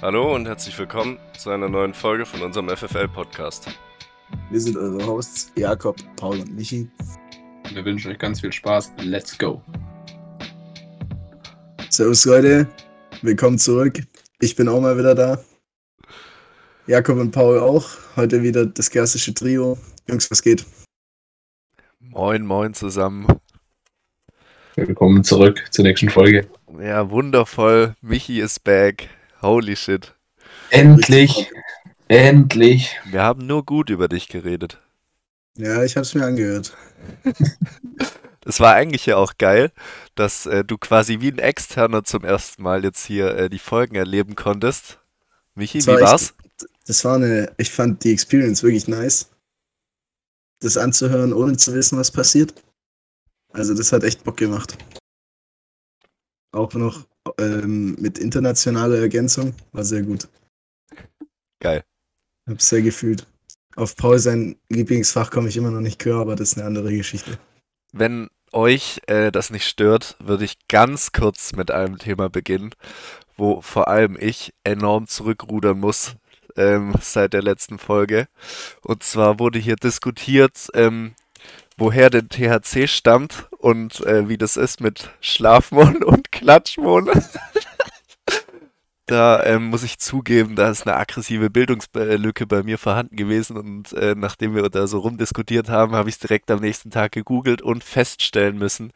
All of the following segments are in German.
Hallo und herzlich willkommen zu einer neuen Folge von unserem FFL-Podcast. Wir sind eure Hosts Jakob, Paul und Michi. Wir wünschen euch ganz viel Spaß. Let's go. Servus Leute, willkommen zurück. Ich bin auch mal wieder da. Jakob und Paul auch. Heute wieder das klassische Trio. Jungs, was geht? Moin, moin zusammen. Willkommen zurück zur nächsten Folge. Ja, wundervoll. Michi ist back. Holy shit. Endlich, endlich. Wir haben nur gut über dich geredet. Ja, ich hab's mir angehört. Es war eigentlich ja auch geil, dass äh, du quasi wie ein Externer zum ersten Mal jetzt hier äh, die Folgen erleben konntest. Michi, Das wie war echt- war's? Das war eine, ich fand die Experience wirklich nice. Das anzuhören, ohne zu wissen, was passiert. Also, das hat echt Bock gemacht. Auch noch ähm, mit internationaler Ergänzung. War sehr gut. Geil. Hab's sehr gefühlt. Auf Paul sein Lieblingsfach komme ich immer noch nicht klar, aber das ist eine andere Geschichte. Wenn euch äh, das nicht stört, würde ich ganz kurz mit einem Thema beginnen, wo vor allem ich enorm zurückrudern muss ähm, seit der letzten Folge. Und zwar wurde hier diskutiert, ähm, woher denn THC stammt und äh, wie das ist mit Schlafmond und Klatschmond. Da ähm, muss ich zugeben, da ist eine aggressive Bildungslücke bei mir vorhanden gewesen und äh, nachdem wir da so rumdiskutiert haben, habe ich es direkt am nächsten Tag gegoogelt und feststellen müssen,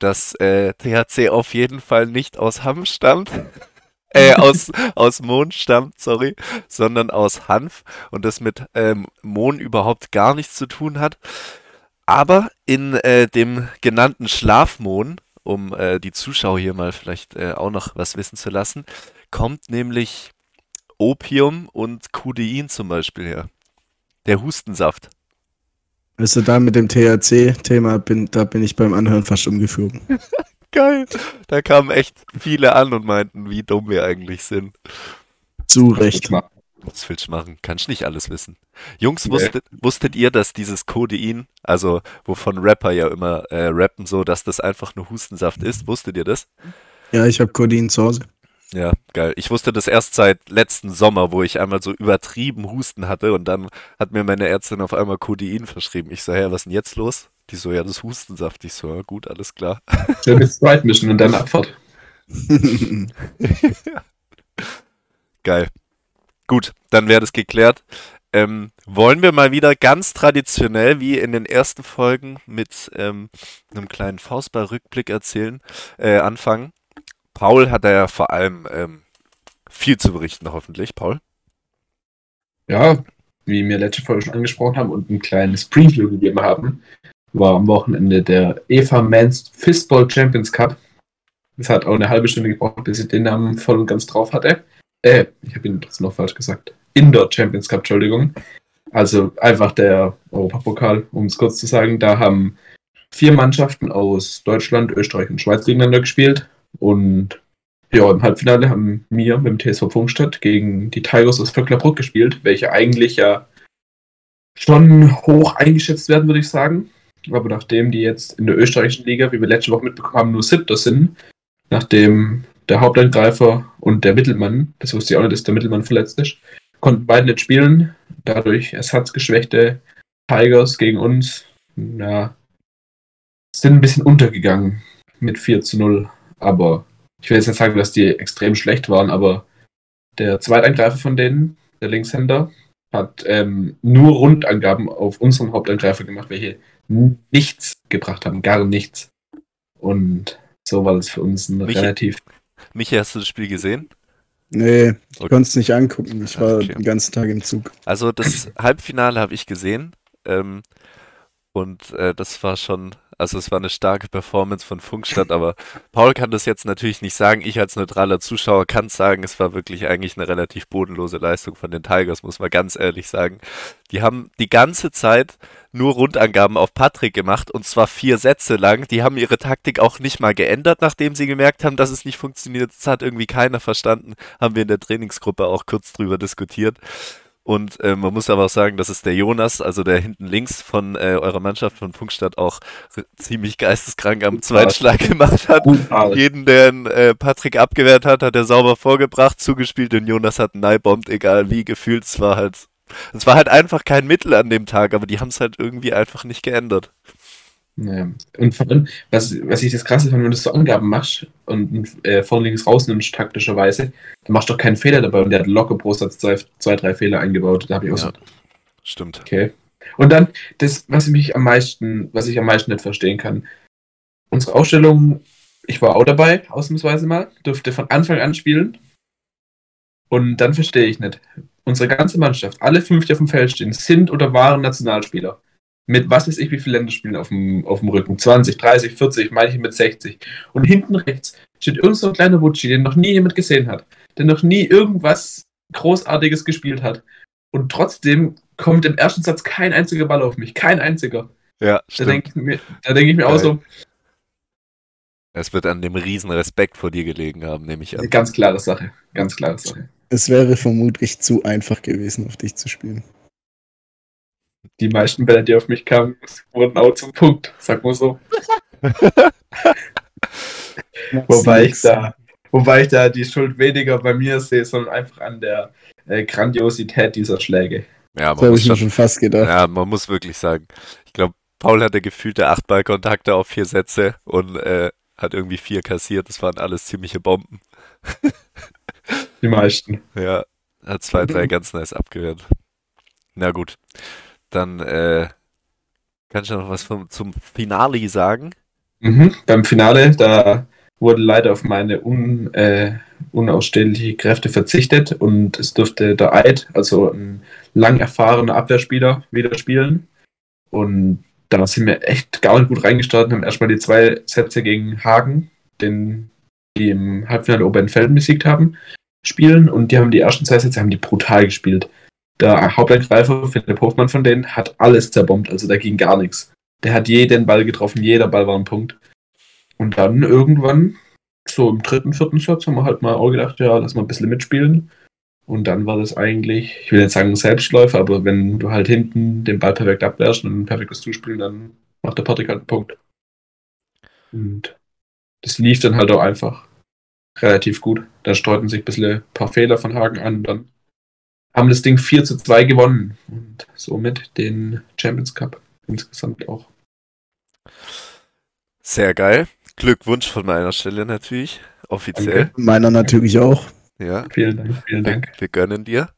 dass äh, THC auf jeden Fall nicht aus Hanf stammt, äh, aus, aus Mohn stammt, sorry, sondern aus Hanf und das mit ähm, Mohn überhaupt gar nichts zu tun hat. Aber in äh, dem genannten Schlafmohn, um äh, die Zuschauer hier mal vielleicht äh, auch noch was wissen zu lassen, kommt nämlich Opium und Codein zum Beispiel her. Der Hustensaft. Also da mit dem THC-Thema bin, da bin ich beim Anhören fast umgeflogen. Geil. Da kamen echt viele an und meinten, wie dumm wir eigentlich sind. Zu Recht. Was willst du machen? Kannst nicht alles wissen. Jungs, Nee. wusstet, wusstet ihr, dass dieses Codein, also wovon Rapper ja immer äh, rappen, so, dass das einfach nur Hustensaft ist? Wusstet ihr das? Ja, ich habe Codein zu Hause. Ja, geil. Ich wusste das erst seit letzten Sommer, wo ich einmal so übertrieben Husten hatte und dann hat mir meine Ärztin auf einmal Codein verschrieben. Ich so, hä, was ist denn jetzt los? Die so, ja, das Hustensaft. Ich so, ja, gut, alles klar. Schön mit Sprite mischen und dann Abfahrt. Geil. Gut, dann wäre das geklärt. Ähm, wollen wir mal wieder ganz traditionell, wie in den ersten Folgen, mit ähm, einem kleinen Faustball-Rückblick erzählen, äh, anfangen. Paul hat da ja vor allem ähm, viel zu berichten, hoffentlich. Paul? Ja, wie wir letzte Folge schon angesprochen haben und ein kleines Preview gegeben haben, war am Wochenende der Eva Men's Fistball Champions Cup. Es hat auch eine halbe Stunde gebraucht, bis ich den Namen voll und ganz drauf hatte. Äh, ich habe ihn trotzdem noch falsch gesagt. Indoor Champions Cup, Entschuldigung. Also einfach der Europapokal, um es kurz zu sagen. Da haben vier Mannschaften aus Deutschland, Österreich und Schweiz gegeneinander gespielt. Und ja, im Halbfinale haben wir mit dem TSV Pfungstadt gegen die Tigers aus Vöcklerbruck gespielt, welche eigentlich ja schon hoch eingeschätzt werden, würde ich sagen. Aber nachdem die jetzt in der österreichischen Liga, wie wir letzte Woche mitbekommen haben, nur siebter sind, nachdem der Hauptangreifer und der Mittelmann, das wusste ich auch nicht, dass der Mittelmann verletzt ist, konnten beide nicht spielen. Dadurch ersatzgeschwächte Tigers gegen uns, ja, sind ein bisschen untergegangen mit 4 zu 0. Aber ich will jetzt nicht sagen, dass die extrem schlecht waren, aber der Zweitangreifer von denen, der Linkshänder, hat ähm, nur Rundangaben auf unseren Hauptangreifer gemacht, welche nichts gebracht haben, gar nichts. Und so war das für uns ein Michi- relativ. Michi, hast du das Spiel gesehen? Nee, ich Okay. konnte es nicht angucken. Ich war Okay. den ganzen Tag im Zug. Also das Halbfinale habe ich gesehen ähm, und äh, das war schon, also es war eine starke Performance von Funkstadt, aber Paul kann das jetzt natürlich nicht sagen. Ich als neutraler Zuschauer kann sagen, es war wirklich eigentlich eine relativ bodenlose Leistung von den Tigers, muss man ganz ehrlich sagen. Die haben die ganze Zeit nur Rundangaben auf Patrick gemacht und zwar vier Sätze lang. Die haben ihre Taktik auch nicht mal geändert, nachdem sie gemerkt haben, dass es nicht funktioniert. Das hat irgendwie keiner verstanden. Haben wir in der Trainingsgruppe auch kurz drüber diskutiert. Und äh, man muss aber auch sagen, dass es der Jonas, also der hinten links von äh, eurer Mannschaft von Funkstadt auch ziemlich geisteskrank am zweiten Schlag gemacht hat. Brutal. Jeden, der äh, Patrick abgewehrt hat, hat er sauber vorgebracht, zugespielt und Jonas hat einen Neibombt, egal wie, gefühlt. Es war halt, es war halt einfach kein Mittel an dem Tag, aber die haben es halt irgendwie einfach nicht geändert. Ja. Und vor allem, was, was ich das krasse fand, wenn du so Angaben machst und äh, vorne links rausnimmst, taktischerweise, dann machst du doch keinen Fehler dabei und der hat locker pro Satz zwei, zwei drei Fehler eingebaut. Da habe ich auch so, Ja, stimmt. okay. Und dann, das, was mich am meisten, was ich am meisten nicht verstehen kann, unsere Ausstellung, ich war auch dabei, ausnahmsweise mal, durfte von Anfang an spielen. Und dann verstehe ich nicht. Unsere ganze Mannschaft, alle fünf, die auf dem Feld stehen, sind oder waren Nationalspieler. Mit was weiß ich, wie viele Länderspielen auf dem, auf dem Rücken. 20, 30, 40, manche mit 60. Und hinten rechts steht irgend so ein kleiner Wutschi, den noch nie jemand gesehen hat. Der noch nie irgendwas Großartiges gespielt hat. Und trotzdem kommt im ersten Satz kein einziger Ball auf mich. Kein einziger. Ja, Da stimmt. denke ich mir, da denk ich mir auch so, Es wird an dem riesen Respekt vor dir gelegen haben, nehme ich an. ganz klare Sache. Ganz klare Sache. Es wäre vermutlich zu einfach gewesen, auf dich zu spielen. Die meisten Bälle, die auf mich kamen, wurden auch zum Punkt, sag mal so. Wobei ich da, wobei ich da die Schuld weniger bei mir sehe, sondern einfach an der äh, Grandiosität dieser Schläge. Ja, Das man habe muss ich mir schon, schon fast gedacht. ja, man muss wirklich sagen. Ich glaube, Paul hatte gefühlte acht Ballkontakte auf vier Sätze und äh, hat irgendwie vier kassiert. Das waren alles ziemliche Bomben. Die meisten. Ja, hat zwei, drei ganz nice abgewehrt. Na gut, dann äh, kannst du noch was vom, zum Finale sagen? Mhm. Beim Finale, da wurde leider auf meine un, äh, unausstehliche Kräfte verzichtet und es durfte der Eid, also ein lang erfahrener Abwehrspieler, wieder spielen. Und da sind wir echt gar nicht gut reingestartet, haben erstmal die zwei Sätze gegen Hagen, den die im Halbfinale Oberfelden besiegt haben, spielen und die haben die ersten zwei Sätze haben die brutal gespielt. Der Hauptangreifer, Philipp Hofmann von denen, hat alles zerbombt, also da ging gar nichts. Der hat jeden Ball getroffen, jeder Ball war ein Punkt. Und dann irgendwann, so im dritten, vierten Satz, haben wir halt mal auch gedacht, ja, lass mal ein bisschen mitspielen. Und dann war das eigentlich, ich will nicht sagen Selbstläufer, aber wenn du halt hinten den Ball perfekt abwehrst und ein perfektes Zuspielen, dann macht der Patrick halt einen Punkt. Und das lief dann halt auch einfach relativ gut. Da streuten sich ein bisschen ein paar Fehler von Hagen an dann haben das Ding 4 zu 2 gewonnen und somit den Champions Cup insgesamt auch. Sehr geil. Glückwunsch von meiner Stelle natürlich. Offiziell. Danke. Meiner natürlich auch. Ja, Vielen Dank, vielen wir, Dank. wir gönnen dir.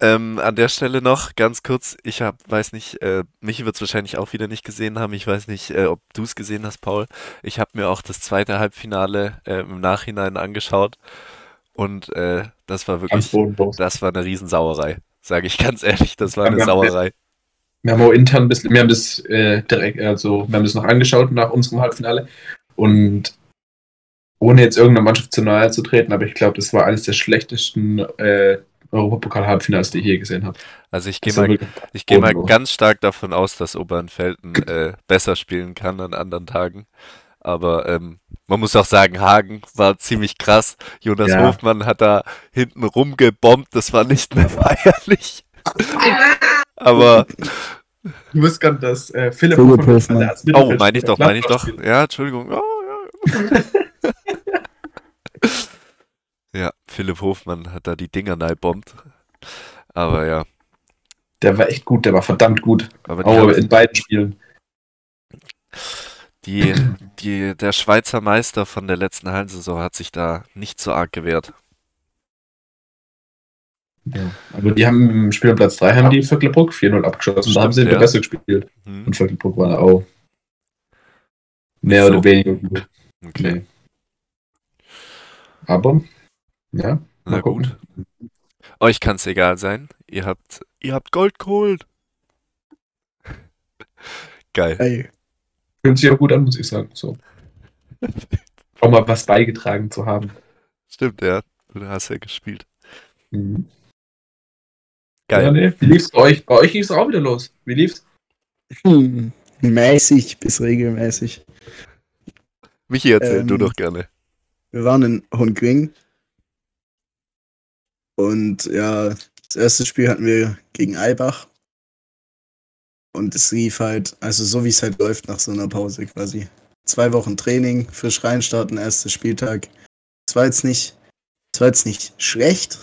Ähm, an der Stelle noch ganz kurz, ich hab, weiß nicht, äh, Michi wird es wahrscheinlich auch wieder nicht gesehen haben. Ich weiß nicht, äh, ob du es gesehen hast, Paul. Ich habe mir auch das zweite Halbfinale äh, im Nachhinein angeschaut und äh, das war wirklich, das war eine Riesensauerei. Sage ich ganz ehrlich, das war eine wir haben- Sauerei. Wir haben auch intern ein bisschen, wir haben das äh, direkt, also wir haben das noch angeschaut nach unserem Halbfinale und ohne jetzt irgendeiner Mannschaft zu nahe zu treten, aber ich glaube, das war eines der schlechtesten äh, Europapokal-Halbfinals, die ich je gesehen habe. Also ich gehe mal Ich gehe mal ganz stark davon aus, dass Obernfelden äh, besser spielen kann an anderen Tagen. Aber ähm, man muss auch sagen, Hagen war ziemlich krass. Jonas Ja. Hofmann hat da hinten rumgebombt. Das war nicht mehr feierlich. Aber, Du wirst gerade, dass äh, Philipp Hofmann- oh, meine ich doch, meine ich doch. Ja, Entschuldigung. Oh, ja. ja, Philipp Hofmann hat da die Dinger bombt. Aber ja. Der war echt gut, der war verdammt gut. aber haben, in beiden Spielen. Die, die, der Schweizer Meister von der letzten Hallensaison hat sich da nicht so arg gewehrt. Ja. Aber die haben im Spiel um Platz 3 haben die Vöcklerbruck 4-0 abgeschossen. da haben sie Stimmt, ja. besser gespielt. Hm, Und Vöcklerbruck war auch mehr So. oder weniger gut. okay. Nee. Aber, ja, Na gucken. gut. Euch kann es egal sein. Ihr habt, ihr habt Gold geholt. Geil. Ey, Fühlt sich auch gut an, muss ich sagen. So. Auch mal was beigetragen zu haben. Stimmt, ja. Du hast ja gespielt. Mhm. Geil. Ja, nee. Wie lief's bei euch? Bei euch ging es auch wieder los. Wie lief's? hm, mäßig bis regelmäßig. Michi, erzähl du Ähm, doch gerne. Wir waren in Hongring. Und ja, Das erste Spiel hatten wir gegen Eibach. Und es lief halt, also so wie es halt läuft nach so einer Pause quasi. Zwei Wochen Training, frisch reinstarten, erster Spieltag. Es war jetzt nicht, es war jetzt nicht schlecht,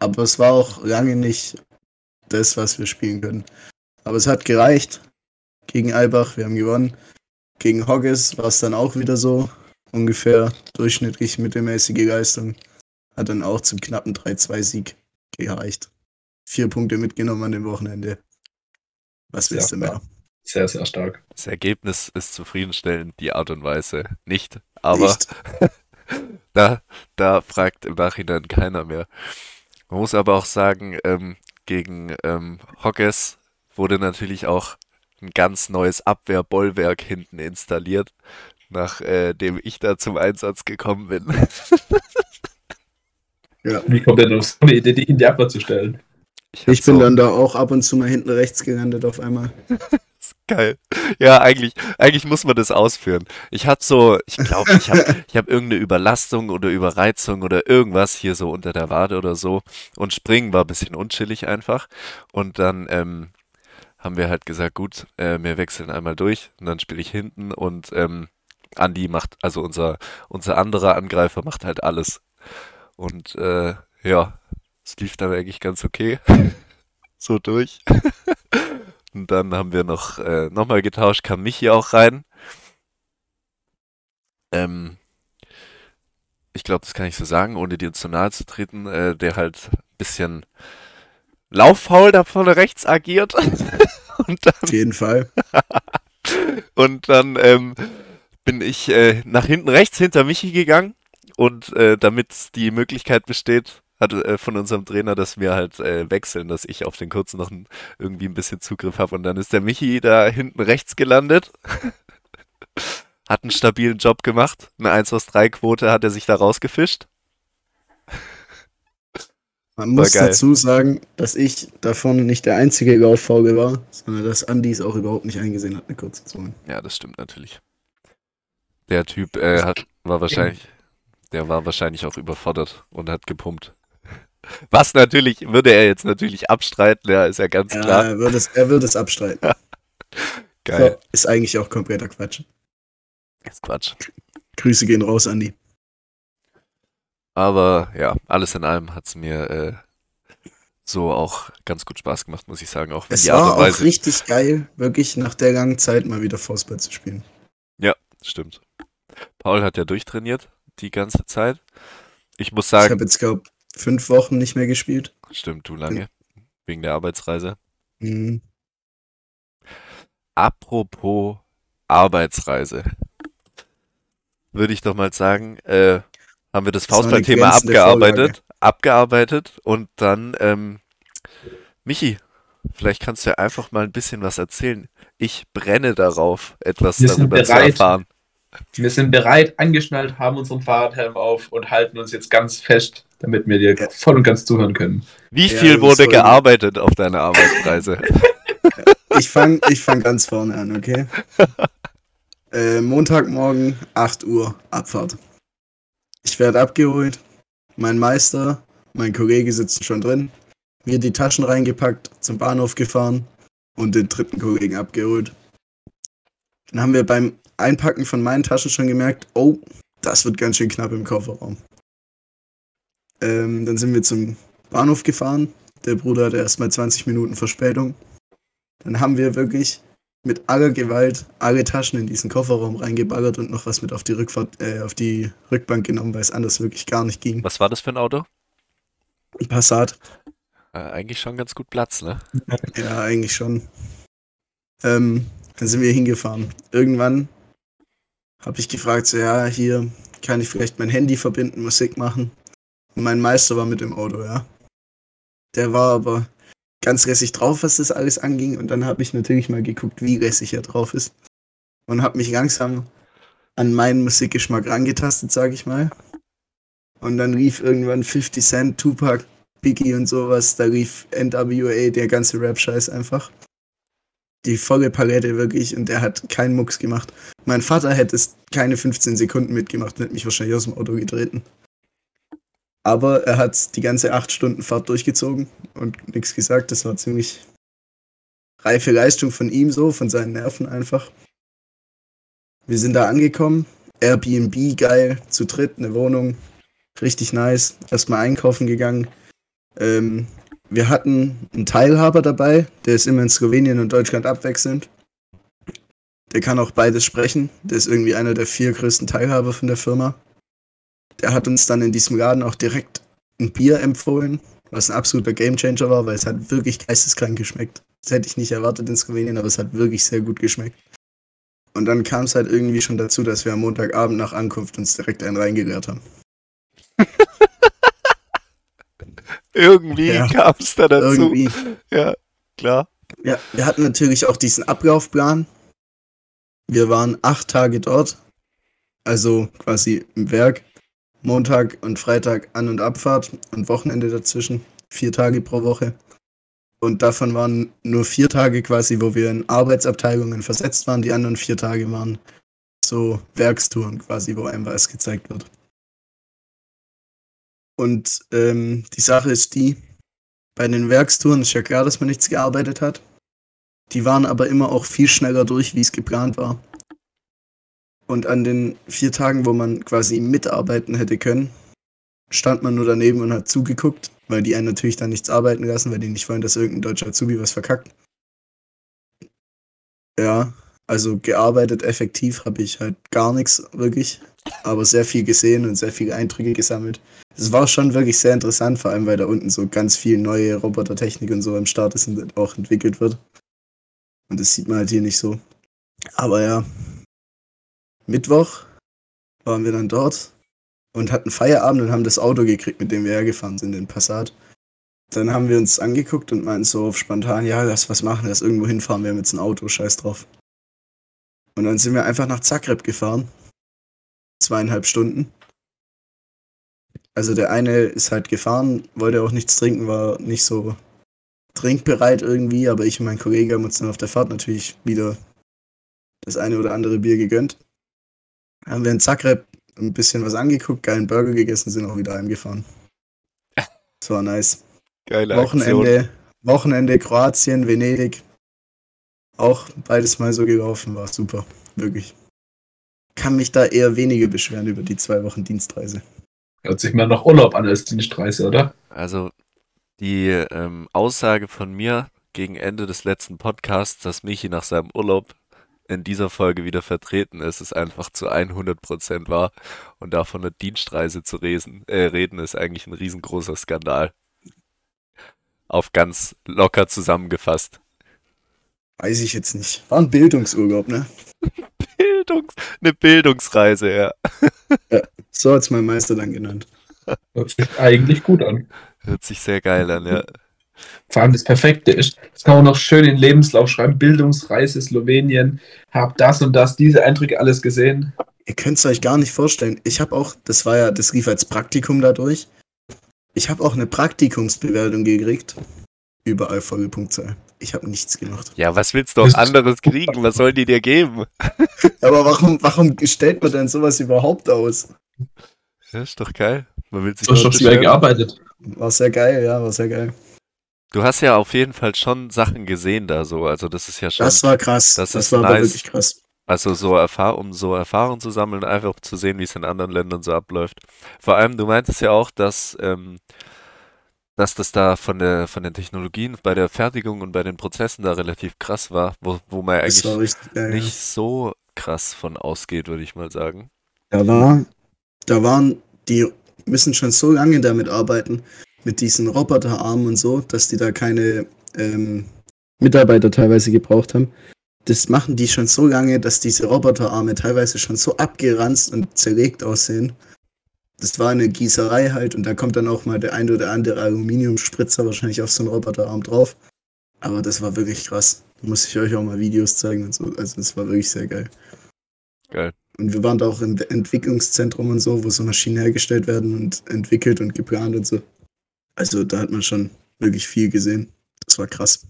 aber es war auch lange nicht das, was wir spielen können. Aber es hat gereicht gegen Eibach, wir haben gewonnen. Gegen Hogges war es dann auch wieder so, ungefähr durchschnittlich mittelmäßige Leistung. Hat dann auch zum knappen 3-2-Sieg gereicht. Vier Punkte mitgenommen an dem Wochenende. Was willst du mehr? Sehr, sehr stark. Das Ergebnis ist zufriedenstellend, die Art und Weise nicht. Aber Nicht. da, da fragt im Nachhinein keiner mehr. Man muss aber auch sagen, ähm, gegen ähm, Hogges wurde natürlich auch ein ganz neues Abwehrbollwerk hinten installiert, nachdem ich da zum Einsatz gekommen bin. Ja. Wie kommt denn auf so eine Idee, dich in die Abwehr zu stellen? Ich, Ich bin so- dann da auch ab und zu mal hinten rechts gelandet auf einmal. Geil. Ja, eigentlich, eigentlich muss man das ausführen. Ich hatte so, ich glaube, ich habe ich hab irgendeine Überlastung oder Überreizung oder irgendwas hier so unter der Wade oder so. Und springen war ein bisschen unchillig einfach. Und dann ähm, haben wir halt gesagt, gut, äh, wir wechseln einmal durch und dann spiele ich hinten und ähm, Andi macht, also unser, unser anderer Angreifer macht halt alles. Und äh, ja, es lief dann eigentlich ganz okay. so durch. Und dann haben wir noch äh, nochmal getauscht, kam Michi auch rein. Ähm, ich glaube, das kann ich so sagen, ohne dir zu nahe zu treten, äh, der halt ein bisschen lauffaul da vorne rechts agiert. Und dann Auf jeden Fall. und dann ähm, bin ich äh, nach hinten rechts hinter Michi gegangen und äh, damit die Möglichkeit besteht, hat äh, von unserem Trainer, dass wir halt äh, wechseln, dass ich auf den kurzen noch irgendwie ein bisschen Zugriff habe. Und dann ist der Michi da hinten rechts gelandet. hat einen stabilen Job gemacht. Eine 1 aus 3 Quote hat er sich da rausgefischt. Man muss dazu sagen, dass ich davon nicht der einzige Lauffaule war, sondern dass Andi es auch überhaupt nicht eingesehen hat, eine kurze Zone. Ja, das stimmt natürlich. Der Typ äh, hat, war wahrscheinlich, der war wahrscheinlich auch überfordert und hat gepumpt. Was natürlich, würde er jetzt natürlich abstreiten, ja, ist ja ganz Ja, klar. er würde es, er würde es abstreiten. Geil. So, ist eigentlich auch kompletter Quatsch. Ist Quatsch. Grüße gehen raus, Andi. Aber ja, alles in allem hat es mir äh, so auch ganz gut Spaß gemacht, muss ich sagen. Auch Es war auch richtig geil, wirklich nach der langen Zeit mal wieder Fußball zu spielen. Stimmt. Paul hat ja durchtrainiert die ganze Zeit. Ich muss Ich sagen, habe jetzt, glaube fünf Wochen nicht mehr gespielt. stimmt, du lange. Wegen der Arbeitsreise. Mhm. Apropos Arbeitsreise. Würde ich doch mal sagen, äh, haben wir das Das Faustball-Thema abgearbeitet, abgearbeitet und dann, ähm, Michi, vielleicht kannst du ja einfach mal ein bisschen was erzählen. Ich brenne darauf, etwas Wir sind darüber zu bereit. erfahren. Wir sind bereit, angeschnallt, haben unseren Fahrradhelm auf und halten uns jetzt ganz fest, damit wir dir Ja. voll und ganz zuhören können. Wie Ja, viel das wurde gearbeitet auf deiner Arbeitsreise? Ich fange ich fang ganz vorne an, okay? Äh, Montagmorgen, 8 Uhr, Abfahrt. Ich werde abgeholt. Mein Meister, mein Kollege sitzen schon drin. Wir die Taschen reingepackt, zum Bahnhof gefahren und den dritten Kollegen abgeholt. Dann haben wir beim Einpacken von meinen Taschen schon gemerkt, oh, das wird ganz schön knapp im Kofferraum. Ähm, dann sind wir zum Bahnhof gefahren. Der Bruder hatte erstmal 20 Minuten Verspätung. Dann haben wir wirklich mit aller Gewalt alle Taschen in diesen Kofferraum reingeballert und noch was mit auf die Rückfahrt, äh, auf die Rückbank genommen, weil es anders wirklich gar nicht ging. Was war das für ein Auto? Ein Passat. Äh, eigentlich schon ganz gut Platz, ne? Ja, eigentlich schon. Ähm, dann sind wir hingefahren. Irgendwann habe ich gefragt, so ja, hier kann ich vielleicht mein Handy verbinden, Musik machen. Und mein Meister war mit dem Auto, ja. Der war aber ganz lässig drauf, was das alles anging. Und dann habe ich natürlich mal geguckt, wie lässig er drauf ist. Und habe mich langsam an meinen Musikgeschmack rangetastet, sag ich mal. Und dann rief irgendwann 50 Cent, Tupac, Biggie und sowas. Da rief NWA, der ganze Rap-Scheiß einfach. Die volle Palette wirklich und der hat keinen Mucks gemacht. Mein Vater hätte es keine 15 Sekunden mitgemacht und hätte mich wahrscheinlich aus dem Auto getreten. Aber er hat die ganze acht Stunden Fahrt durchgezogen und nichts gesagt. Das war ziemlich reife Leistung von ihm so, von seinen Nerven einfach. Wir sind da angekommen. Airbnb geil, zu dritt, eine Wohnung. Richtig nice. Erstmal einkaufen gegangen. Ähm, wir hatten einen Teilhaber dabei, der ist immer in Slowenien und Deutschland abwechselnd. Der kann auch beides sprechen. Der ist irgendwie einer der vier größten Teilhaber von der Firma. Der hat uns dann in diesem Laden auch direkt ein Bier empfohlen, was ein absoluter Gamechanger war, weil es hat wirklich geisteskrank geschmeckt. Das hätte ich nicht erwartet in Slowenien, aber es hat wirklich sehr gut geschmeckt. Und dann kam es halt irgendwie schon dazu, dass wir am Montagabend nach Ankunft uns direkt einen reingeleert haben. Irgendwie Ja. kam es da dazu. Irgendwie. Ja, klar. Ja, wir hatten natürlich auch diesen Ablaufplan. Wir waren acht Tage dort, also quasi im Werk. Montag und Freitag An- und Abfahrt und Wochenende dazwischen. Vier Tage pro Woche. Und davon waren nur vier Tage quasi, wo wir in Arbeitsabteilungen versetzt waren. Die anderen vier Tage waren so Werkstouren quasi, wo einem was gezeigt wird. Und ähm, die Sache ist die, bei den Werkstouren ist ja klar, dass man nichts gearbeitet hat. Die waren aber immer auch viel schneller durch, wie es geplant war. Und an den vier Tagen, wo man quasi mitarbeiten hätte können, stand man nur daneben und hat zugeguckt, weil die einen natürlich dann nichts arbeiten lassen, weil die nicht wollen, dass irgendein deutscher Azubi was verkackt. Ja, also gearbeitet effektiv habe ich halt gar nichts wirklich, aber sehr viel gesehen und sehr viele Eindrücke gesammelt. Es war schon wirklich sehr interessant, vor allem weil da unten so ganz viel neue Robotertechnik und so im Start ist und auch entwickelt wird. Und das sieht man halt hier nicht so. Aber ja, Mittwoch waren wir dann dort und hatten Feierabend und haben das Auto gekriegt, mit dem wir hergefahren sind, den Passat. Dann haben wir uns angeguckt und meinten so spontan, ja, lass was machen, lass irgendwo hinfahren, wir haben jetzt ein Auto, scheiß drauf. Und dann sind wir einfach nach Zagreb gefahren. Zweieinhalb Stunden. Also der eine ist halt gefahren, wollte auch nichts trinken, war nicht so trinkbereit irgendwie, aber ich und mein Kollege haben uns dann auf der Fahrt natürlich wieder das eine oder andere Bier gegönnt. Haben wir in Zagreb ein bisschen was angeguckt, geilen Burger gegessen, sind auch wieder heimgefahren. Das war nice. Geile Aktion. Wochenende, Wochenende Kroatien, Venedig. Auch beides mal so gelaufen, war super. Wirklich. Kann mich da eher weniger beschweren über die zwei Wochen Dienstreise. Hört sich mal nach Urlaub an als Dienstreise, oder? Also die ähm, Aussage von mir gegen Ende des letzten Podcasts, dass Michi nach seinem Urlaub in dieser Folge wieder vertreten ist, ist einfach zu 100% wahr. Und davon eine Dienstreise zu reden, äh, reden, ist eigentlich ein riesengroßer Skandal. Auf ganz locker zusammengefasst. Weiß ich jetzt nicht. War ein Bildungsurlaub, ne? Bildungs eine Bildungsreise, ja. So hat's mein Meister dann genannt. Hört sich eigentlich gut an. Hört sich sehr geil an, ja. Vor allem das Perfekte ist, das kann man noch schön in den Lebenslauf schreiben. Bildungsreise Slowenien, hab das und das, diese Eindrücke alles gesehen. Ihr könnt es euch gar nicht vorstellen. Ich habe auch, das war ja, das lief als Praktikum dadurch. Ich habe auch eine Praktikumsbewertung gekriegt. Überall volle Punktzahl. Ich habe nichts gemacht. Ja, was willst du auch anderes kriegen? Was sollen die dir geben? Aber warum, warum stellt man denn sowas überhaupt aus? Ja, ist doch geil. Man will sich Du hast schon schwer gearbeitet. War sehr geil, ja, war sehr geil. Du hast ja auf jeden Fall schon Sachen gesehen da so. Also das ist ja schon, Das war krass. das Das, war nice. wirklich krass. also so Erfahr um so Erfahrung zu sammeln, einfach zu sehen, wie es in anderen Ländern so abläuft. Vor allem, du meintest ja auch, dass, ähm, dass das da von der von den Technologien bei der Fertigung und bei den Prozessen da relativ krass war, wo, wo man eigentlich richtig geil. nicht so krass von ausgeht, würde ich mal sagen. Da war, da waren, die müssen schon so lange damit arbeiten, mit diesen Roboterarmen und so, dass die da keine ähm, Mitarbeiter teilweise gebraucht haben. Das machen die schon so lange, dass diese Roboterarme teilweise schon so abgeranzt und zerlegt aussehen. Das war eine Gießerei halt und da kommt dann auch mal der ein oder andere Aluminiumspritzer wahrscheinlich auf so einen Roboterarm drauf. Aber das war wirklich krass. Da muss ich euch auch mal Videos zeigen und so. Also das war wirklich sehr geil. Geil. Und wir waren da auch im Entwicklungszentrum und so, wo so Maschinen hergestellt werden und entwickelt und geplant und so. Also da hat man schon wirklich viel gesehen. Das war krass.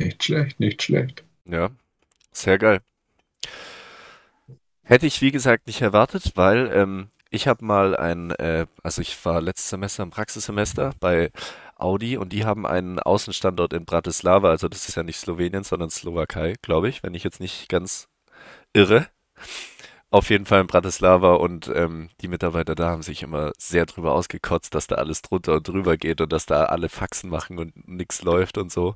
Nicht schlecht, nicht schlecht. Ja, sehr geil. Hätte ich, wie gesagt, nicht erwartet, weil ähm, ich habe mal ein, äh, also ich war letztes Semester im Praxissemester bei Audi und die haben einen Außenstandort in Bratislava, also das ist ja nicht Slowenien, sondern Slowakei, glaube ich, wenn ich jetzt nicht ganz irre. Auf jeden Fall in Bratislava und ähm, die Mitarbeiter da haben sich immer sehr drüber ausgekotzt, dass da alles drunter und drüber geht und dass da alle Faxen machen und nichts läuft und so.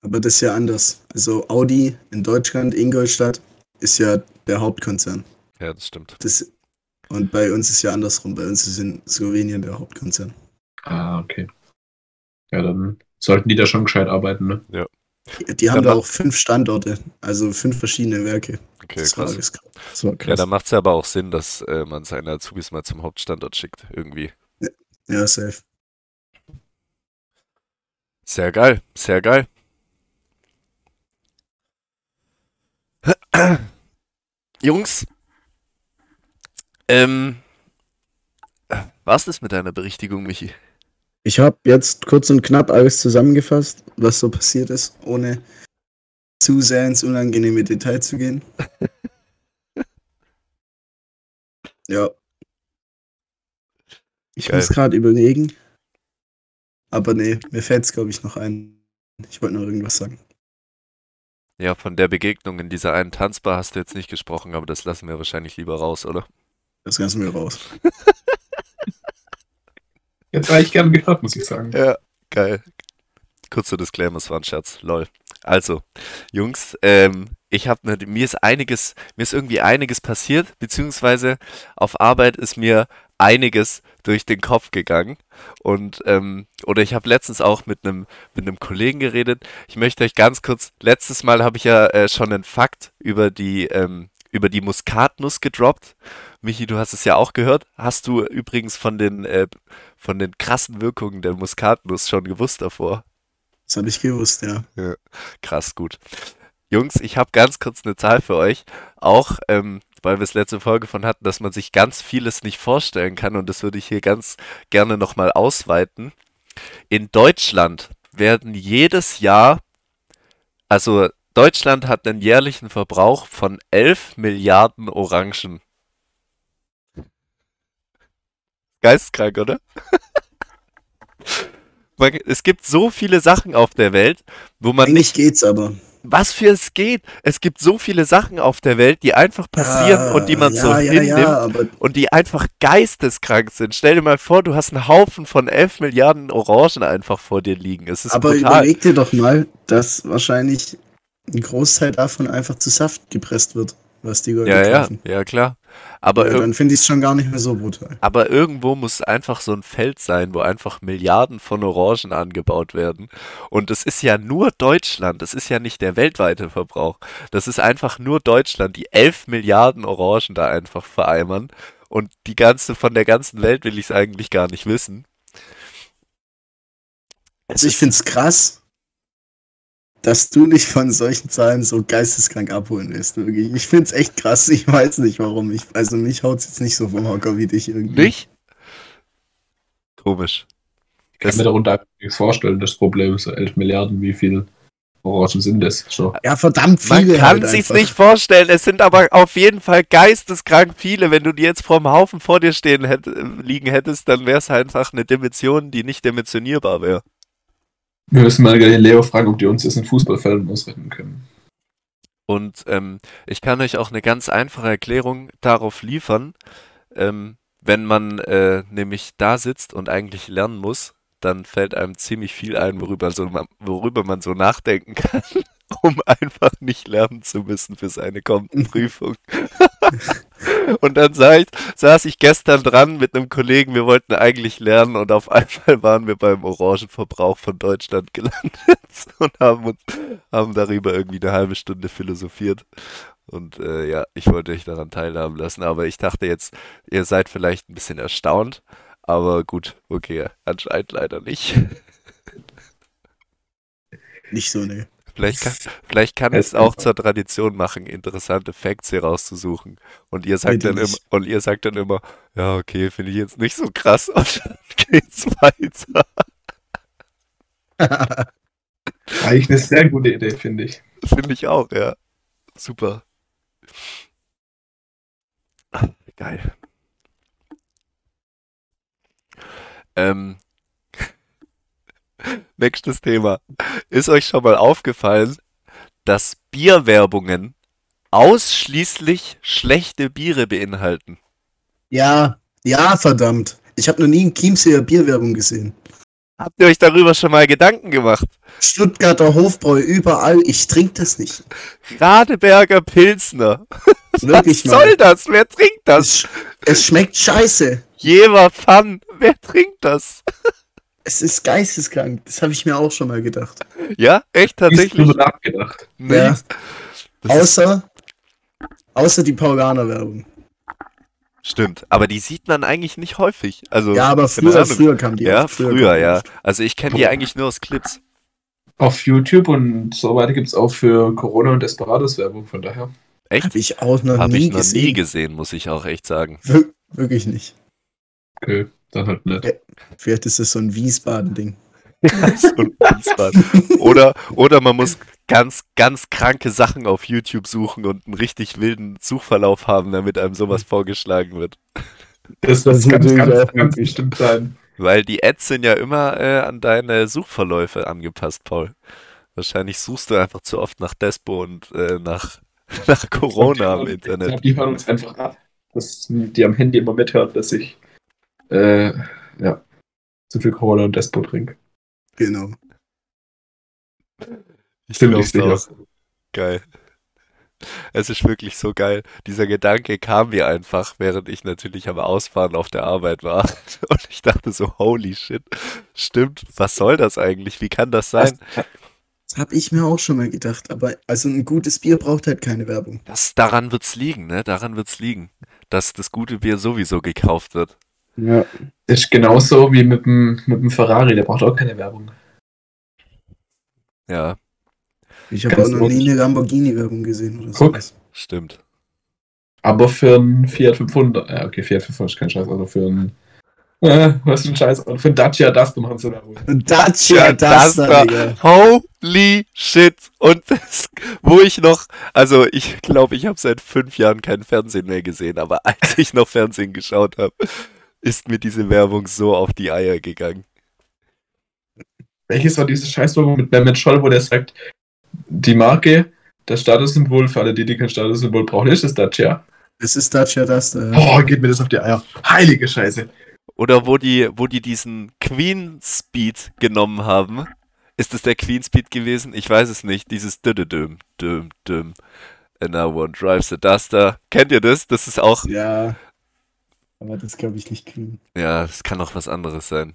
Aber das ist ja anders. Also Audi in Deutschland, Ingolstadt, ist ja der Hauptkonzern. Ja, das stimmt. Das, und bei uns ist ja andersrum. Bei uns ist in Slowenien der Hauptkonzern. Ah, okay. Ja, dann sollten die da schon gescheit arbeiten, ne? Die, die haben Ja, da auch fünf Standorte, also fünf verschiedene Werke. Okay, das, war, krass. das, das war Ja, krass. da macht es ja aber auch Sinn, dass äh, man seine Azubis mal zum Hauptstandort schickt, irgendwie. Ja, safe. Sehr geil, sehr geil. Jungs, ähm, was ist mit deiner Berichtigung, Michi? Ich habe jetzt kurz und knapp alles zusammengefasst, was so passiert ist, ohne zu sehr ins unangenehme Detail zu gehen. ja. Ich Geil. muss gerade überlegen. Aber nee, mir fällt es, glaube ich, noch ein. Ich wollte noch irgendwas sagen. Ja, von der Begegnung in dieser einen Tanzbar hast du jetzt nicht gesprochen, aber das lassen wir wahrscheinlich lieber raus, oder? Das Ganze mir raus. Jetzt habe ich gern gehört, muss ich sagen. Ja, geil. Kurzer Disclaimer, es war ein Scherz. Lol. Also, Jungs, ähm, ich habe mir, mir ist einiges, mir ist irgendwie einiges passiert, beziehungsweise auf Arbeit ist mir einiges durch den Kopf gegangen. Und, ähm, oder ich habe letztens auch mit einem mit einem Kollegen geredet. Ich möchte euch ganz kurz, letztes Mal habe ich ja äh, schon einen Fakt über die, ähm, über die Muskatnuss gedroppt. Michi, du hast es ja auch gehört. Hast du übrigens von den, äh, von den krassen Wirkungen der Muskatnuss schon gewusst davor? Das habe ich gewusst, ja. Krass, gut. Jungs, ich habe ganz kurz eine Zahl für euch. Auch, ähm, weil wir es letzte Folge von hatten, dass man sich ganz vieles nicht vorstellen kann und das würde ich hier ganz gerne nochmal ausweiten. In Deutschland werden jedes Jahr, also Deutschland hat einen jährlichen Verbrauch von 11 Milliarden Orangen. Geisteskrank, oder? Es gibt so viele Sachen auf der Welt, wo man Eigentlich geht's aber. was für es geht. Es gibt so viele Sachen auf der Welt, die einfach passieren Ja, und die man ja, so ja, hinnimmt und die einfach geisteskrank sind. Stell dir mal vor, du hast einen Haufen von 11 Milliarden Orangen einfach vor dir liegen. Aber brutal. überleg dir doch mal, dass wahrscheinlich ein Großteil davon einfach zu Saft gepresst wird, was die Leute Ja, ja, kaufen. ja, klar. Aber, Ja, dann finde ich es schon gar nicht mehr so brutal. aber irgendwo muss einfach so ein Feld sein, wo einfach Milliarden von Orangen angebaut werden. Und es ist ja nur Deutschland. Das ist ja nicht der weltweite Verbrauch. Das ist einfach nur Deutschland, die 11 Milliarden Orangen da einfach vereimern. Und die ganze, von der ganzen Welt will ich es eigentlich gar nicht wissen. Es Also ich finde es krass, dass du dich von solchen Zahlen so geisteskrank abholen lässt. Wirklich. Ich finde es echt krass. Ich weiß nicht warum. Ich, also mich haut es jetzt nicht so vom Hocker wie dich irgendwie. Nicht? Komisch. Ich kann mir darunter einfach nichts vorstellen, das Problem ist so 11 Milliarden, wie viel Orangen sind das schon? Ja, verdammt Man viele. kann halt sich's einfach. nicht vorstellen. Es sind aber auf jeden Fall geisteskrank viele. Wenn du die jetzt vor dem Haufen vor dir stehen hätt, liegen hättest, dann wäre es einfach eine Dimension, die nicht dimensionierbar wäre. Wir müssen mal Leo fragen, ob die uns das in Fußballfällen ausrechnen können. Und ähm, ich kann euch auch eine ganz einfache Erklärung darauf liefern. Ähm, wenn man äh, nämlich da sitzt und eigentlich lernen muss, dann fällt einem ziemlich viel ein, worüber, so, man- worüber man so nachdenken kann, um einfach nicht lernen zu müssen für seine kommende Prüfung. und dann ich, saß ich gestern dran mit einem Kollegen, wir wollten eigentlich lernen und auf einmal waren wir beim Orangenverbrauch von Deutschland gelandet und haben, uns, haben darüber irgendwie eine halbe Stunde philosophiert. Und äh, ja, ich wollte euch daran teilhaben lassen, aber ich dachte jetzt, ihr seid vielleicht ein bisschen erstaunt. Aber gut, okay, anscheinend leider nicht. Nicht so, ne. Vielleicht kann, vielleicht kann es, auch zur Tradition machen, interessante Facts hier rauszusuchen. Und ihr sagt, dann immer, und ihr sagt dann immer, ja, okay, finde ich jetzt nicht so krass. Und dann geht's weiter. Eigentlich eine sehr gute Idee, finde ich. Finde ich auch, ja. Super. Geil. Ähm, nächstes Thema. Ist euch schon mal aufgefallen, dass Bierwerbungen ausschließlich schlechte Biere beinhalten? Ja, ja, verdammt. Ich habe noch nie in Chiemseer Bierwerbung gesehen. Habt ihr euch darüber schon mal Gedanken gemacht? Stuttgarter Hofbräu überall. Ich trinke das nicht. Radeberger Pilsner. Wirklich Was mal. soll das? Wer trinkt das? Es, es schmeckt scheiße. Jever Pfann. Wer trinkt das? Es ist geisteskrank. Das habe ich mir auch schon mal gedacht. Ja, echt Ich tatsächlich. drüber nachgedacht. Nee. Ja. Außer, außer die Paulaner Werbung. stimmt. Aber die sieht man eigentlich nicht häufig. Also, Ja, aber früher, früher kam die. Ja, früher, die ja. Also ich kenne die eigentlich nur aus Clips. Auf YouTube und so weiter gibt es auch für Corona und Desperados Werbung, von daher. Echt? Habe ich auch noch Habe nie ich noch gesehen. nie gesehen, muss ich auch echt sagen. Wir wirklich nicht. Okay, dann halt nicht. Vielleicht ist das so ein Wiesbaden-Ding. so ein Wiesbaden. oder, oder man muss ganz, ganz kranke Sachen auf YouTube suchen und einen richtig wilden Suchverlauf haben, damit einem sowas vorgeschlagen wird. Das Das ist ganz, ganz, ganz bestimmt sein. Weil die Ads sind ja immer äh, an deine Suchverläufe angepasst, Paul. Wahrscheinlich suchst du einfach zu oft nach Despo und äh, nach, nach Corona im Ich Internet. glaube, die hören uns einfach ab. Dass die am Handy immer mithören, dass ich äh, ja, zu viel Corona und Despo trinke. Genau. Ich Ziemlich sicher. auch. Geil. Es ist wirklich so geil. Dieser Gedanke kam mir einfach, während ich natürlich am Ausfahren auf der Arbeit war. Und ich dachte so, holy shit. Stimmt, was soll das eigentlich? Wie kann das sein? Das habe ich mir auch schon mal gedacht. Aber also ein gutes Bier braucht halt keine Werbung. Das, daran wird's liegen, ne? Daran wird's liegen. Dass das gute Bier sowieso gekauft wird. Ja. Ist genauso wie mit dem, mit dem Ferrari, der braucht auch keine Werbung. Ja, Ich habe auch noch nie eine Lamborghini-Werbung gesehen oder Guck. sowas. stimmt. Aber für einen Fiat 500, ja, okay, Fiat 500 ist kein Scheiß, also für einen, äh, was für ein Scheiß, und für einen Dacia Duster machen sie Werbung. Dacia Duster, Duster. Holy shit. Und das, wo ich noch, also ich glaube, ich habe seit fünf Jahren kein Fernsehen mehr gesehen, aber als ich noch Fernsehen geschaut habe, ist mir diese Werbung so auf die Eier gegangen. Welches war diese Scheißwerbung mit Mehmet Scholl, wo der sagt, die Marke, das Statussymbol, für alle die, die kein Statussymbol brauchen, ist das Dacia. Es ist Dacia Duster. ja. Boah, geht mir das auf die Eier. Heilige Scheiße. Oder wo die, wo die diesen Queen Speed genommen haben. Ist es der Queen Speed gewesen? Ich weiß es nicht. Dieses Düm, Düm, Düm. And now one drives the Duster. Kennt ihr das? Das ist auch, Ja. Aber das glaube ich nicht Queen. ja, das kann auch was anderes sein.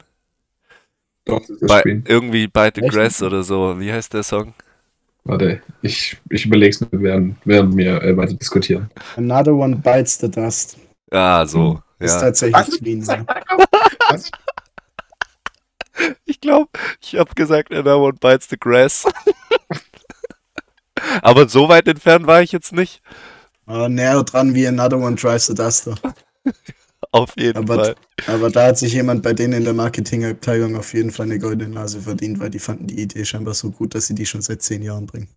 Doch, das ist Bei, Queen. irgendwie By the Echt? Grass oder so. Wie heißt der Song? Warte, ich, ich überleg's mir, während, während wir äh, weiter diskutieren. Another one bites the dust. Ah, so. Ist Ja. tatsächlich Queen. Ja. Was? Ich glaube, ich habe gesagt, no one bites the grass. Aber so weit entfernt war ich jetzt nicht. Aber näher dran wie Another one drives the duster. Auf jeden Aber- Fall. Aber da hat sich jemand bei denen in der Marketingabteilung auf jeden Fall eine goldene Nase verdient, weil die fanden die Idee scheinbar so gut, dass sie die schon seit zehn Jahren bringen.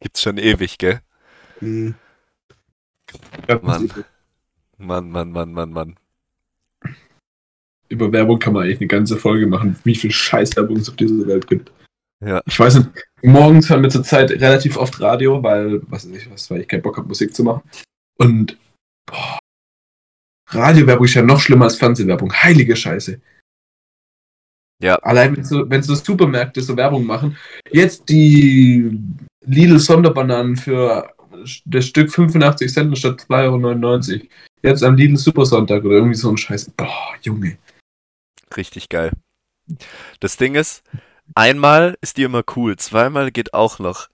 Gibt's schon ewig, gell? Hm. Mann. Mann, Mann, Mann, Mann, Mann. Über Werbung kann man eigentlich eine ganze Folge machen, wie viel Scheißwerbung es auf dieser Welt gibt. Ja. Ich weiß nicht, morgens hören wir zurzeit relativ oft Radio, weil, was weiß ich, was, weil ich keinen Bock habe, Musik zu machen. Und boah, Radiowerbung ist ja noch schlimmer als Fernsehwerbung. Heilige Scheiße. Ja. Allein wenn so, wenn so Supermärkte so Werbung machen. Jetzt die Lidl Sonderbananen für das Stück 85 Cent statt 2,99 Euro. Jetzt am Lidl Supersonntag oder irgendwie so ein Scheiß. Boah, Junge. Richtig geil. Das Ding ist, einmal ist die immer cool, zweimal geht auch noch.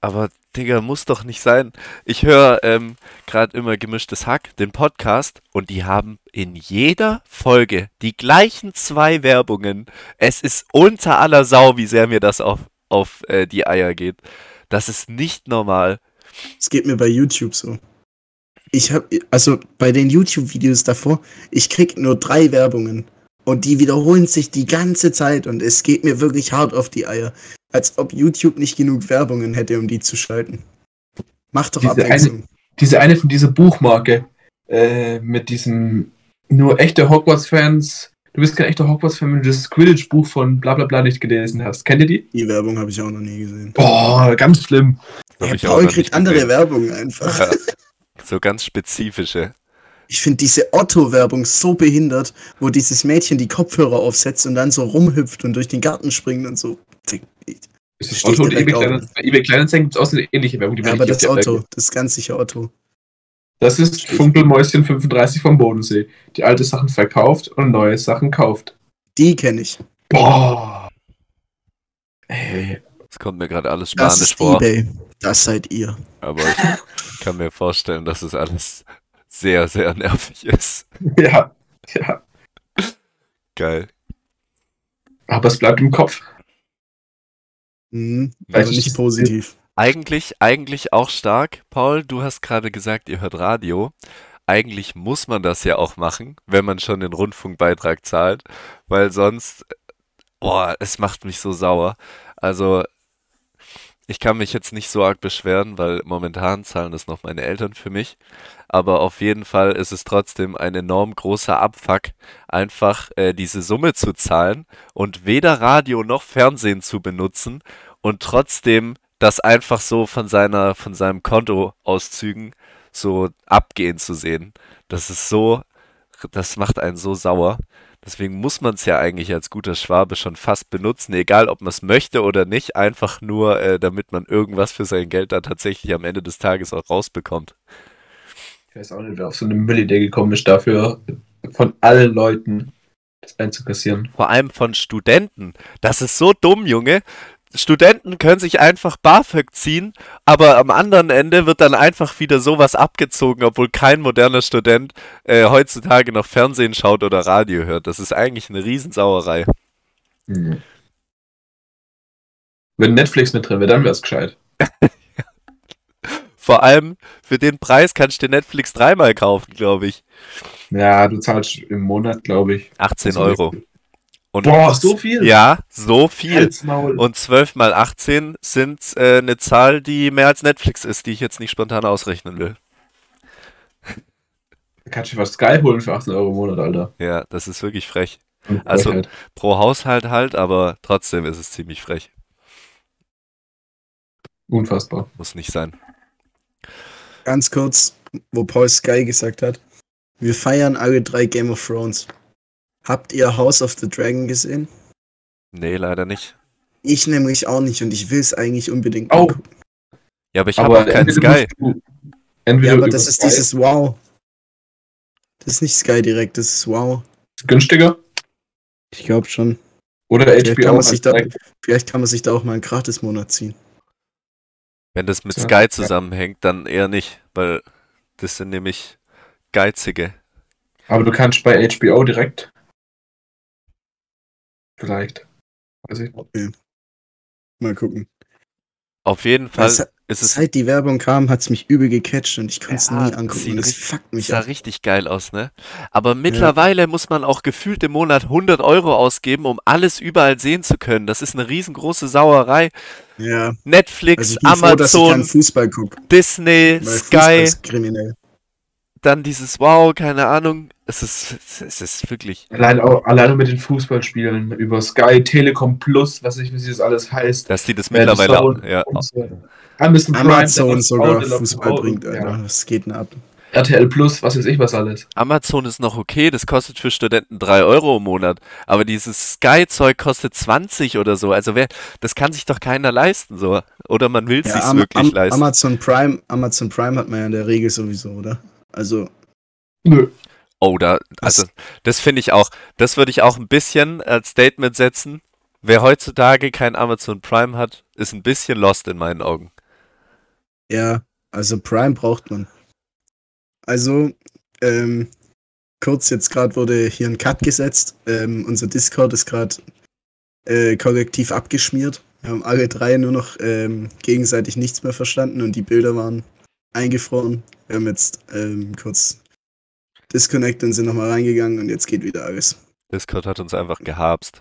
Aber, Digga, muss doch nicht sein. Ich höre ähm, gerade immer gemischtes Hack, den Podcast, und die haben in jeder Folge die gleichen zwei Werbungen. Es ist unter aller Sau, wie sehr mir das auf, auf äh, die Eier geht. Das ist nicht normal. Es geht mir bei YouTube so. Ich habe, also bei den YouTube-Videos davor, ich krieg nur drei Werbungen. Und die wiederholen sich die ganze Zeit und es geht mir wirklich hart auf die Eier. Als ob YouTube nicht genug Werbungen hätte, um die zu schalten. Mach doch Diese Abwechslung. Diese eine von dieser Buchmarke äh, mit diesem nur echte Hogwarts-Fans du bist kein echter Hogwarts-Fan, wenn du das Quidditch-Buch von bla bla bla nicht gelesen hast. Kennt ihr die? Die Werbung habe ich auch noch nie gesehen. Boah, ganz schlimm. Ja, ich auch Paul kriegt andere gesehen. Werbung einfach. Ja. So ganz spezifische. Ich finde diese Otto-Werbung so behindert, wo dieses Mädchen die Kopfhörer aufsetzt und dann so rumhüpft und durch den Garten springt und so. Ist das Otto und eBay? Bei eBay Kleinanzeigen gibt es auch eine ähnliche Werbung. Die Ja, aber das Otto, Werbung. das ist ganz sicher Otto. Das ist Funkelmäuschen 35 vom Bodensee. Die alte Sachen verkauft und neue Sachen kauft. Die kenne ich. Boah. Ey. Es kommt mir gerade alles Das spanisch ist vor, eBay. Das seid ihr. aber ich kann mir vorstellen, dass es alles sehr, sehr nervig ist. Ja. Ja. Geil. Aber es bleibt im Kopf. Mhm, ist nicht positiv. Eigentlich, eigentlich auch stark. Paul, du hast gerade gesagt, ihr hört Radio. Eigentlich muss man das ja auch machen, wenn man schon den Rundfunkbeitrag zahlt, weil sonst, boah, es macht mich so sauer. Also, ich kann mich jetzt nicht so arg beschweren, weil momentan zahlen das noch meine Eltern für mich. Aber auf jeden Fall ist es trotzdem ein enorm großer Abfuck, einfach äh, diese Summe zu zahlen und weder Radio noch Fernsehen zu benutzen und trotzdem das einfach so von seiner, von seinem Kontoauszügen so abgehen zu sehen. Das ist so, das macht einen so sauer. Deswegen muss man es ja eigentlich als guter Schwabe schon fast benutzen, egal ob man es möchte oder nicht, einfach nur, äh, damit man irgendwas für sein Geld da tatsächlich am Ende des Tages auch rausbekommt. Ich weiß auch nicht, wer auf so eine Müllidee gekommen ist, dafür von allen Leuten das einzukassieren. Vor allem von Studenten. Das ist so dumm, Junge. Studenten können sich einfach BAföG ziehen, aber am anderen Ende wird dann einfach wieder sowas abgezogen, obwohl kein moderner Student äh, heutzutage noch Fernsehen schaut oder Radio hört. Das ist eigentlich eine Riesensauerei. Mhm. Wenn Netflix mit drin wäre, dann wäre es gescheit. Vor allem für den Preis kannst du dir Netflix dreimal kaufen, glaube ich. Ja, du zahlst im Monat, glaube ich. 18 Also, Euro. Und Boah, so viel? Ja, so viel. Und 12 mal 18 sind äh, eine Zahl, die mehr als Netflix ist, die ich jetzt nicht spontan ausrechnen will. Da kannst du was Sky holen für 18 Euro im Monat, Alter. Ja, das ist wirklich frech. Also- Frechheit. Pro Haushalt halt, aber trotzdem ist es ziemlich frech. Unfassbar. Muss nicht sein. Ganz kurz, wo Paul Sky gesagt hat, wir feiern alle drei Game of Thrones. Habt ihr House of the Dragon gesehen? Nee, leider nicht. Ich nämlich auch nicht und ich will es eigentlich unbedingt Oh. Ja, aber ich habe auch keinen Sky. Entweder Ja, aber das ist Sky, dieses Wow. Das ist nicht Sky direkt, das ist Wow. günstiger Ich glaube schon. oder Vielleicht kann, HBO. man sich da, vielleicht kann man sich da auch mal einen Gratis-Monat ziehen. Wenn das mit Ja. Sky zusammenhängt, dann eher nicht, weil das sind nämlich Geizige. Aber du kannst bei HBO direkt. Vielleicht. Also ich, Mal gucken. Auf jeden Fall Das, ist es seit die Werbung kam, hat es mich übel gecatcht und ich konnte es Ja, nie angucken. das richtig- fuckt mich sah ab. richtig geil aus, ne? Aber mittlerweile muss man auch gefühlt im Monat 100 Euro ausgeben, um alles überall sehen zu können. Das ist eine riesengroße Sauerei. Ja, Netflix, also froh, Amazon, Fußball gucke. Disney, Weil Fußball Sky, ist kriminell. Dann dieses Wow, keine Ahnung. Es ist, es ist wirklich. allein auch, alleine mit den Fußballspielen über Sky, Telekom Plus, was ich, wie das alles heißt. Dass die das das mittlerweile auch. Ja, und so. Amazon Prime, Amazon sogar Fußball, bringt, Alter. ja. Was geht denn ab? RTL Plus, was weiß ich was alles. Amazon ist noch okay, das kostet für Studenten 3 Euro im Monat. Aber dieses Sky-Zeug kostet 20 oder so. Also wer, das kann sich doch keiner leisten, so. Oder man will es Ja, sich wirklich Am leisten. Amazon Prime, Amazon Prime hat man ja in der Regel sowieso, oder? Also, Nö. Oh, da, also, das finde ich auch, das würde ich auch ein bisschen als Statement setzen. Wer heutzutage kein Amazon Prime hat, ist ein bisschen lost in meinen Augen. ja, also Prime braucht man. Also, ähm, kurz jetzt gerade wurde hier ein Cut gesetzt. Ähm, unser Discord ist gerade äh, kollektiv abgeschmiert. Wir haben alle drei nur noch ähm, gegenseitig nichts mehr verstanden und die Bilder waren eingefroren. Wir haben jetzt ähm, kurz disconnected und sind nochmal reingegangen und jetzt geht wieder alles. Discord hat uns einfach gehabst.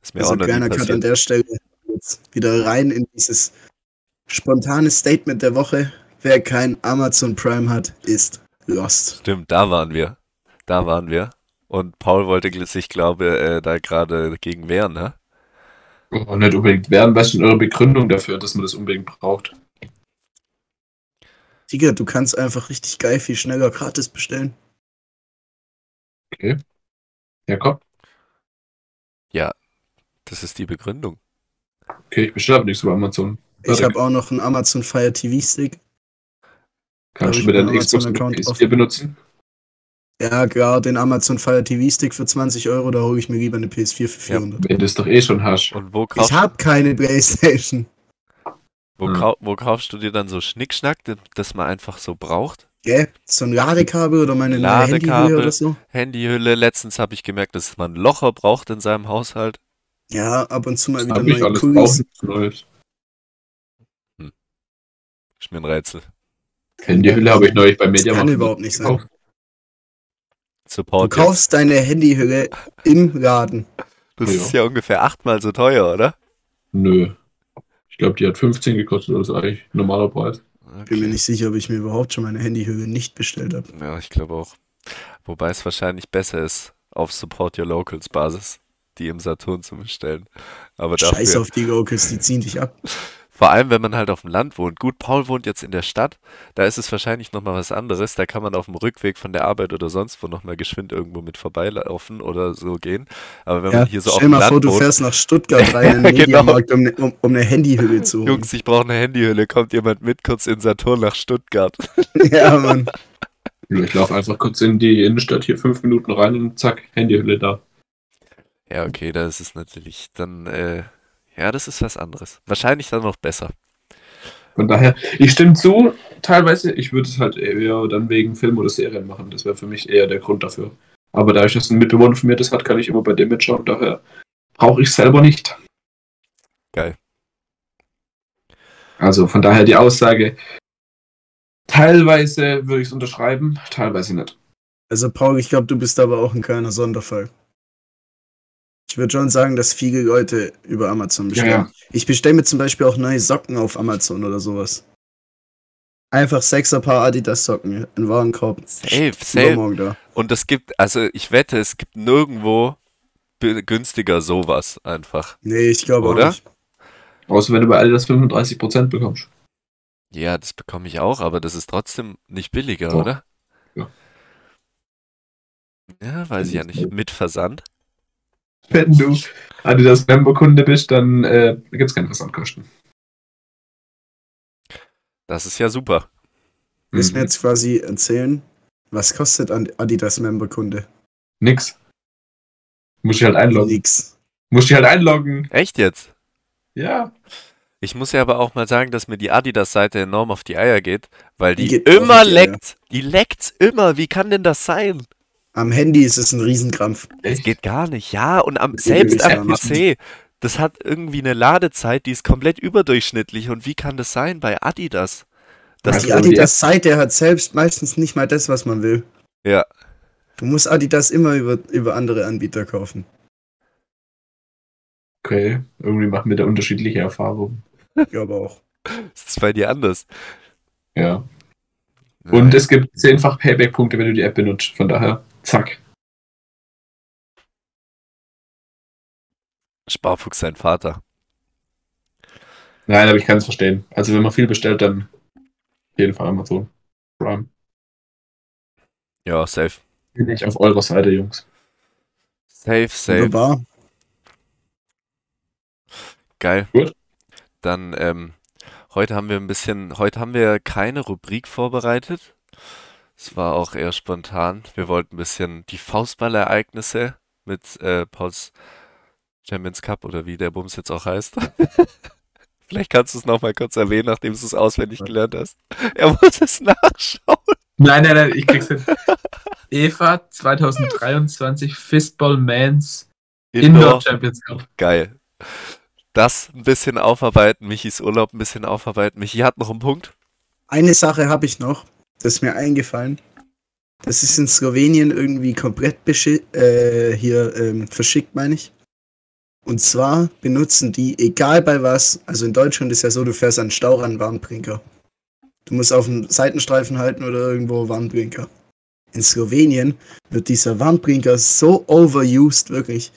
Ist mir Also auch kleiner Cut an der Stelle. Jetzt wieder rein in dieses spontane Statement der Woche. Wer kein Amazon Prime hat, ist lost. Stimmt, da waren wir. Da waren wir. Und Paul wollte sich, glaube äh, da gerade gegen wehren, ne? Oh, nicht unbedingt werden. Was ist denn eure Begründung dafür, dass man das unbedingt braucht? Digga, du kannst einfach richtig geil viel schneller gratis bestellen. Okay. Jakob? Das ist die Begründung. Okay, ich bestelle aber nichts über Amazon. Ich Warte, habe auch noch einen Amazon Fire TV Stick. Kannst du mit ich deinem einen Xbox und Amazon-Account PS4 drauf. benutzen? Ja, klar, den Amazon Fire TV Stick für 20 Euro, da hole ich mir lieber eine PS4 für Ja, 400. Wenn du es doch eh schon hast. Und wo ich habe keine Playstation. Wo, Hm. kau wo kaufst du dir dann so Schnickschnack, das- das man einfach so braucht? Gell? So ein Ladekabel oder meine. Handyhülle oder so. Handyhülle. Letztens habe ich gemerkt, dass man Locher braucht in seinem Haushalt. Ja, ab und zu mal Das wieder neue alles Kulis. Neues. Ist mir ein Rätsel. Handyhülle habe ich neulich bei Das Media kann überhaupt nicht sein. gekauft. Du Support. kaufst deine Handyhülle im Laden. Das Ja. ist ja ungefähr achtmal so teuer, oder? Nö. Ich glaube, die hat 15 gekostet, also eigentlich normaler Preis. Bin mir Okay. nicht sicher, ob ich mir überhaupt schon meine Handyhülle nicht bestellt habe. Ja, ich glaube auch. Wobei es wahrscheinlich besser ist, auf Support Your Locals Basis, die im Saturn zu bestellen. Aber Scheiß dafür, auf die Locals, die ziehen dich ab. vor allem wenn man halt auf dem Land wohnt. Gut, Paul wohnt jetzt in der Stadt, da ist es wahrscheinlich nochmal was anderes. Da kann man auf dem Rückweg von der Arbeit oder sonst wo nochmal geschwind irgendwo mit vorbeilaufen oder so gehen. Aber wenn Ja, man hier so auf stell dem mal Land vor, du wohnt, fährst nach Stuttgart rein in den Genau. Mediamarkt, um, ne, um, um eine Handyhülle zu holen. Jungs, ich brauche eine Handyhülle, kommt jemand mit kurz in Saturn nach Stuttgart. Ja, Mann. Ich laufe einfach kurz in die Innenstadt hier fünf Minuten rein und zack, Handyhülle da. Ja, okay, da ist es natürlich dann, äh, ja, das ist was anderes. Wahrscheinlich dann noch besser. Von daher, ich stimme zu, teilweise. Ich würde es halt eher dann wegen Film oder Serien machen. Das wäre für mich eher der Grund dafür. Aber da ich das ein Mitbewohner von mir das hat, kann ich immer bei dem mitschauen. Daher brauche ich es selber nicht. Geil. Also von daher die Aussage, teilweise würde ich es unterschreiben, teilweise nicht. Also, Paul, ich glaube, du bist aber auch ein kleiner Sonderfall. Ich würde schon sagen, dass viele Leute über Amazon bestellen. Ja, ja. Ich bestelle mir zum Beispiel auch neue Socken auf Amazon oder sowas. Einfach sechser Paar Adidas Socken in Warenkorb. Safe, safe. Da. Und es gibt, also ich wette, es gibt nirgendwo günstiger sowas einfach. Nee, ich glaube auch Oder? nicht. Außer wenn du bei Adidas 35% bekommst. Ja, das bekomme ich auch, aber das ist trotzdem nicht billiger, Doch. oder? Ja. Ja, weiß ich ja nicht. Mit Versand? Wenn du Adidas Member-Kunde bist, dann äh, gibt es keine Versandkosten. Das ist ja super. Du mir Mhm. jetzt quasi erzählen, was kostet ein Adidas Member-Kunde? Nix. Muss ich halt einloggen. Nix. Muss ich halt einloggen. Echt jetzt? Ja. Ich muss ja aber auch mal sagen, dass mir die Adidas-Seite enorm auf die Eier geht, weil die, Die immer leckt. Die leckt immer. Wie kann denn das sein? Am Handy ist es ein Riesenkrampf. Es geht gar nicht. Ja, und am, selbst am PC, das hat irgendwie eine Ladezeit, die ist komplett überdurchschnittlich. Und wie kann das sein bei Adidas? Das, die die Adidas-Seite hat selbst meistens nicht mal das, was man will. ja, Du musst Adidas immer über, über andere Anbieter kaufen. Okay. Irgendwie machen wir da unterschiedliche Erfahrungen. Ich glaube auch. das ist bei dir anders. Ja. Und es gibt zehnfach Payback-Punkte, wenn du die App benutzt. Von daher, zack. Sparfuchs sein Vater. Nein, aber ich kann es verstehen. Also wenn man viel bestellt, dann auf jeden Fall Amazon Prime. Ja, safe. Bin ich auf eurer Seite, Jungs. Safe, safe. Wunderbar. Geil. Gut. Dann, ähm, heute haben wir ein bisschen, heute haben wir keine Rubrik vorbereitet. Es war auch eher spontan. Wir wollten ein bisschen die Faustballereignisse mit äh, Pauls Champions Cup oder wie der Bums jetzt auch heißt. Vielleicht kannst du es nochmal kurz erwähnen, nachdem du es auswendig gelernt hast. Er muss es nachschauen. Nein, nein, nein, ich krieg's hin. Eva 2023 Fistball Mans Indoor Champions Cup. Geil. Das ein bisschen aufarbeiten, Michis Urlaub ein bisschen aufarbeiten. Michi hat noch einen Punkt. Eine Sache habe ich noch, das ist mir eingefallen. Das ist in Slowenien irgendwie komplett äh, hier ähm, verschickt, meine ich. Und zwar benutzen die, egal bei was, also in Deutschland ist ja so, du fährst an Staurand Warnblinker. Du musst auf dem Seitenstreifen halten oder irgendwo Warnblinker. in Slowenien wird dieser Warnblinker so overused, wirklich.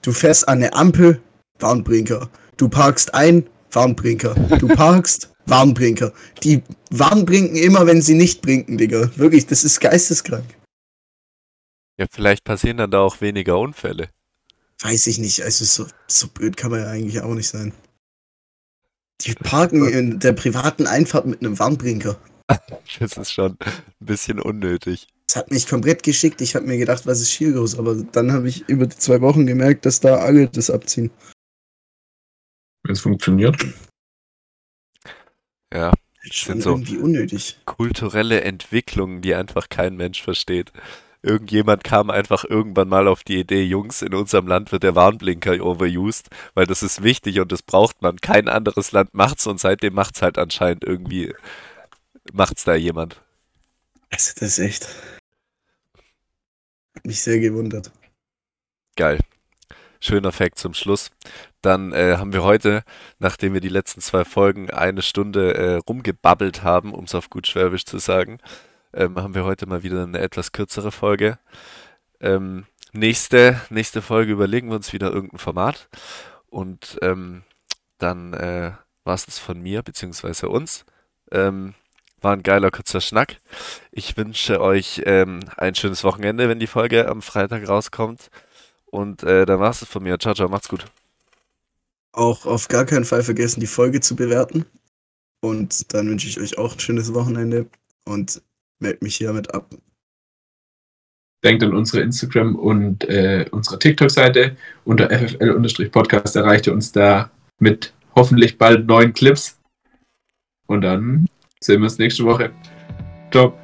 Du fährst an eine Ampel, Warnblinker. Du parkst ein, Warnblinker. Du parkst, Warnblinker. Die Warnblinken immer, wenn sie nicht blinken, Digga. Wirklich, das ist geisteskrank. Ja, vielleicht passieren dann da auch weniger Unfälle. Weiß ich nicht. Also so, so blöd kann man ja eigentlich auch nicht sein. Die parken in der privaten Einfahrt mit einem Warnblinker. Das ist schon ein bisschen unnötig. Das hat mich komplett geschickt. Ich habe mir gedacht, was ist hier los? Aber dann habe ich über die zwei Wochen gemerkt, dass da alle das abziehen. Wenn es funktioniert. Ja, Schon Sind so- irgendwie unnötig. kulturelle Entwicklungen, die einfach kein Mensch versteht. Irgendjemand kam einfach irgendwann mal auf die Idee, Jungs, in unserem Land wird der Warnblinker overused, weil das ist wichtig und das braucht man. Kein anderes Land macht's und seitdem macht's halt anscheinend irgendwie, macht's da jemand. Also das ist echt. Hat mich sehr gewundert. Geil. Schöner Fact zum Schluss. Dann äh, haben wir heute, nachdem wir die letzten zwei Folgen eine Stunde äh, rumgebabbelt haben, um es auf gut Schwäbisch zu sagen, ähm, haben wir heute mal wieder eine etwas kürzere Folge. Ähm, nächste, nächste Folge überlegen wir uns wieder irgendein Format. Und ähm, dann äh, war es das von mir, beziehungsweise uns. Ähm, war ein geiler kurzer Schnack. Ich wünsche euch ähm, ein schönes Wochenende, wenn die Folge am Freitag rauskommt. Und äh, dann war's es von mir. Ciao, ciao, macht's gut. Auch auf gar keinen Fall vergessen, die Folge zu bewerten. Und dann wünsche ich euch auch ein schönes Wochenende und melde mich hiermit ab. Denkt an unsere Instagram- und äh, unsere TikTok-Seite. Unter FFL-Podcast erreicht ihr uns da mit hoffentlich bald neuen Clips. Und dann sehen wir uns nächste Woche. Ciao.